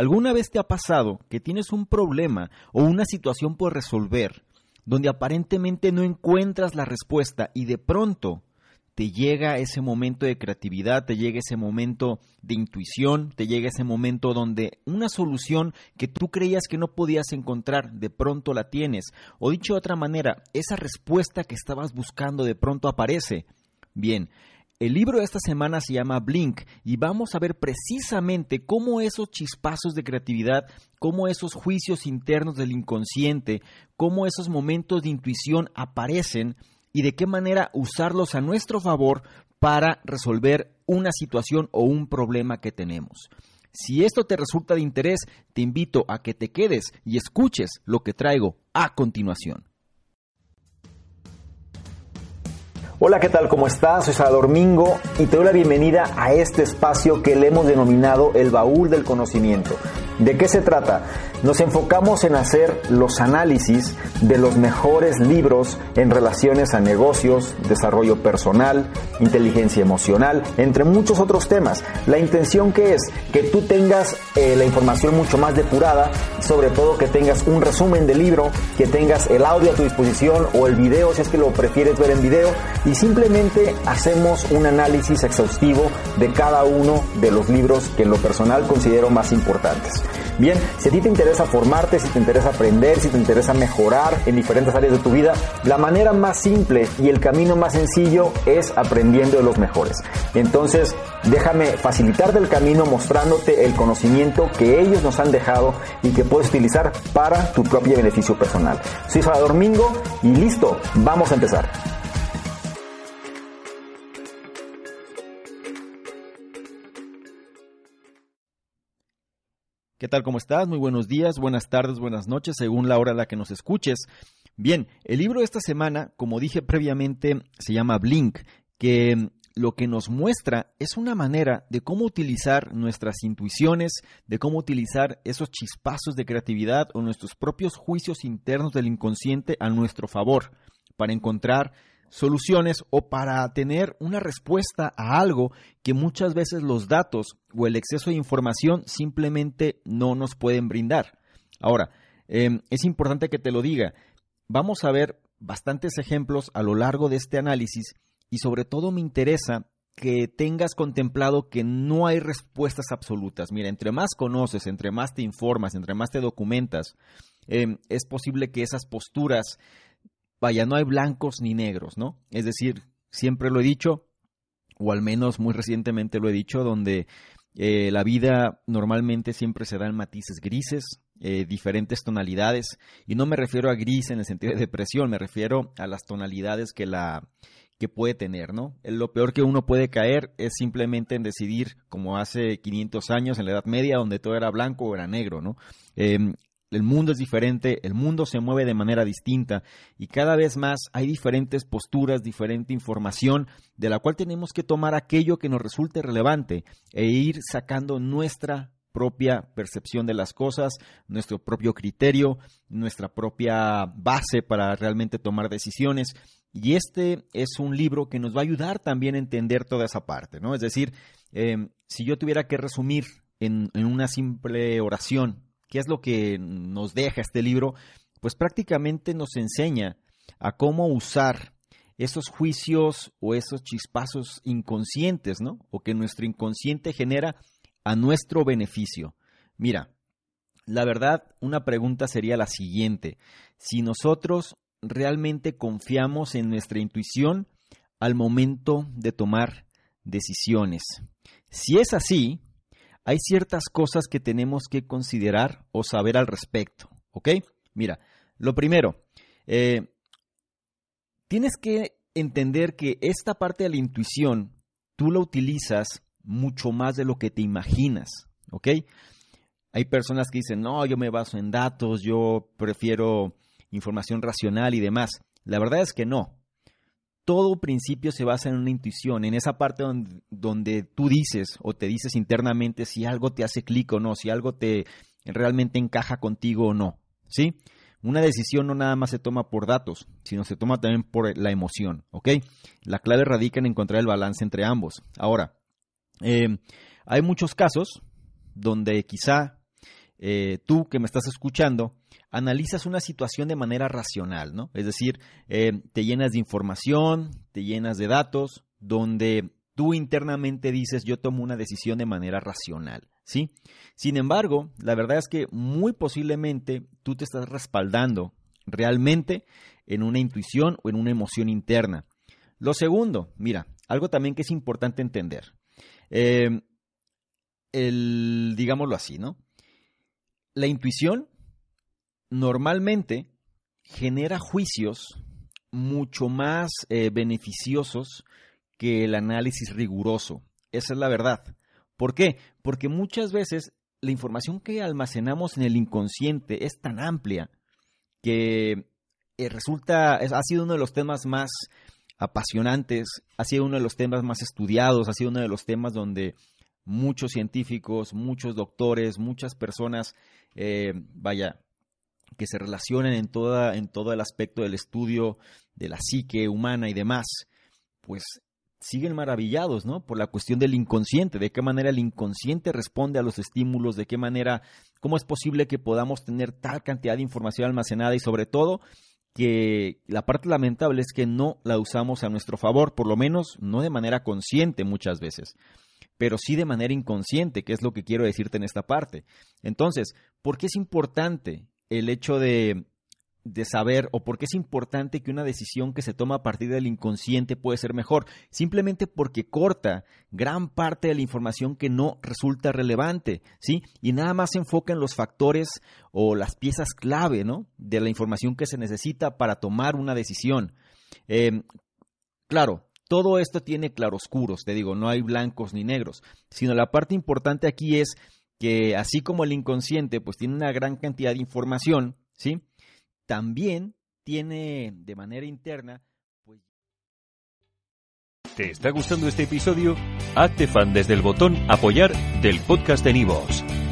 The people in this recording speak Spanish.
¿Alguna vez te ha pasado que tienes un problema o una situación por resolver donde aparentemente no encuentras la respuesta y de pronto te llega ese momento de creatividad, te llega ese momento de intuición, te llega ese momento donde una solución que tú creías que no podías encontrar, de pronto la tienes. O dicho de otra manera, esa respuesta que estabas buscando de pronto aparece. Bien, el libro de esta semana se llama Blink y vamos a ver precisamente cómo esos chispazos de creatividad, cómo esos juicios internos del inconsciente, cómo esos momentos de intuición aparecen y de qué manera usarlos a nuestro favor para resolver una situación o un problema que tenemos. Si esto te resulta de interés, te invito a que te quedes y escuches lo que traigo a continuación. Hola, ¿qué tal? ¿Cómo estás? Soy Salvador Mingo y te doy la bienvenida a este espacio que le hemos denominado el baúl del conocimiento. ¿De qué se trata? Nos enfocamos en hacer los análisis de los mejores libros en relaciones a negocios, desarrollo personal, inteligencia emocional, entre muchos otros temas. La intención que es que tú tengas eh, la información mucho más depurada, sobre todo que tengas un resumen del libro, que tengas el audio a tu disposición o el video si es que lo prefieres ver en video y simplemente hacemos un análisis exhaustivo de cada uno de los libros que en lo personal considero más importantes. Bien, si a ti te interesa formarte, si te interesa aprender, si te interesa mejorar en diferentes áreas de tu vida, la manera más simple y el camino más sencillo es aprendiendo de los mejores. Entonces, déjame facilitarte el camino mostrándote el conocimiento que ellos nos han dejado y que puedes utilizar para tu propio beneficio personal. Soy Salvador Mingo y listo, vamos a empezar. ¿Qué tal? ¿Cómo estás? Muy buenos días, buenas tardes, buenas noches, según la hora a la que nos escuches. Bien, el libro de esta semana, como dije previamente, se llama Blink, que lo que nos muestra es una manera de cómo utilizar nuestras intuiciones, de cómo utilizar esos chispazos de creatividad o nuestros propios juicios internos del inconsciente a nuestro favor, para encontrar soluciones o para tener una respuesta a algo que muchas veces los datos o el exceso de información simplemente no nos pueden brindar. Ahora, em, es importante que te lo diga. Vamos a ver bastantes ejemplos a lo largo de este análisis y sobre todo me interesa que tengas contemplado que no hay respuestas absolutas. Mira, entre más conoces, entre más te informas, entre más te documentas, em, es posible que esas posturas vaya, no hay blancos ni negros, ¿no? Es decir, siempre lo he dicho, o al menos muy recientemente lo he dicho, donde eh, la vida normalmente siempre se da en matices grises, eh, diferentes tonalidades, y no me refiero a gris en el sentido de depresión, me refiero a las tonalidades que la que puede tener, ¿no? Lo peor que uno puede caer es simplemente en decidir, como hace 500 años en la Edad Media, donde todo era blanco o era negro, ¿no? Em, el mundo es diferente, el mundo se mueve de manera distinta y cada vez más hay diferentes posturas, diferente información de la cual tenemos que tomar aquello que nos resulte relevante e ir sacando nuestra propia percepción de las cosas, nuestro propio criterio, nuestra propia base para realmente tomar decisiones. Y este es un libro que nos va a ayudar también a entender toda esa parte, ¿no? Es decir, eh, si yo tuviera que resumir en una simple oración ¿Qué es lo que nos deja este libro? Pues prácticamente nos enseña a cómo usar esos juicios o esos chispazos inconscientes, ¿no? O que nuestro inconsciente genera a nuestro beneficio. Mira, la verdad, una pregunta sería la siguiente. Si nosotros realmente confiamos en nuestra intuición al momento de tomar decisiones. Si es así, hay ciertas cosas que tenemos que considerar o saber al respecto. ¿Ok? Mira, lo primero, eh, tienes que entender que esta parte de la intuición tú la utilizas mucho más de lo que te imaginas. ¿Ok? Hay personas que dicen, no, yo me baso en datos, yo prefiero información racional y demás. La verdad es que no todo principio se basa en una intuición, en esa parte donde, tú dices o te dices internamente si algo te hace clic o no, si algo te realmente encaja contigo o no. ¿Sí? Una decisión no nada más se toma por datos, sino se toma también por la emoción, ¿ok? La clave radica en encontrar el balance entre ambos. Ahora, eh, hay muchos casos donde quizá eh, tú que me estás escuchando, analizas una situación de manera racional, ¿no? Es decir, eh, te llenas de información, te llenas de datos, donde tú internamente dices yo tomo una decisión de manera racional, ¿sí? Sin embargo, la verdad es que muy posiblemente tú te estás respaldando realmente en una intuición o en una emoción interna. Lo segundo, mira, algo también que es importante entender. Eh, el, digámoslo así, ¿no? La intuición normalmente genera juicios mucho más eh, beneficiosos que el análisis riguroso. Esa es la verdad. ¿Por qué? Porque muchas veces la información que almacenamos en el inconsciente es tan amplia que eh, resulta, ha sido uno de los temas más apasionantes, ha sido uno de los temas más estudiados, ha sido uno de los temas donde muchos científicos, muchos doctores, muchas personas, eh, vaya, que se relacionan en, toda, en todo el aspecto del estudio de la psique humana y demás, pues siguen maravillados, ¿no? Por la cuestión del inconsciente, de qué manera el inconsciente responde a los estímulos, de qué manera, cómo es posible que podamos tener tal cantidad de información almacenada y sobre todo que la parte lamentable es que no la usamos a nuestro favor, por lo menos no de manera consciente muchas veces, pero sí de manera inconsciente, que es lo que quiero decirte en esta parte. Entonces, ¿por qué es importante el hecho de de saber o por qué es importante que una decisión que se toma a partir del inconsciente puede ser mejor, simplemente porque corta gran parte de la información que no resulta relevante, ¿sí? Y nada más se enfoca en los factores o las piezas clave, ¿no? De la información que se necesita para tomar una decisión. Em, claro, todo esto tiene claroscuros, te digo, no hay blancos ni negros, sino la parte importante aquí es que así como el inconsciente pues tiene una gran cantidad de información, ¿sí? también tiene de manera interna. Pues... ¿Te está gustando este episodio? Hazte fan desde el botón Apoyar del podcast de Nivos.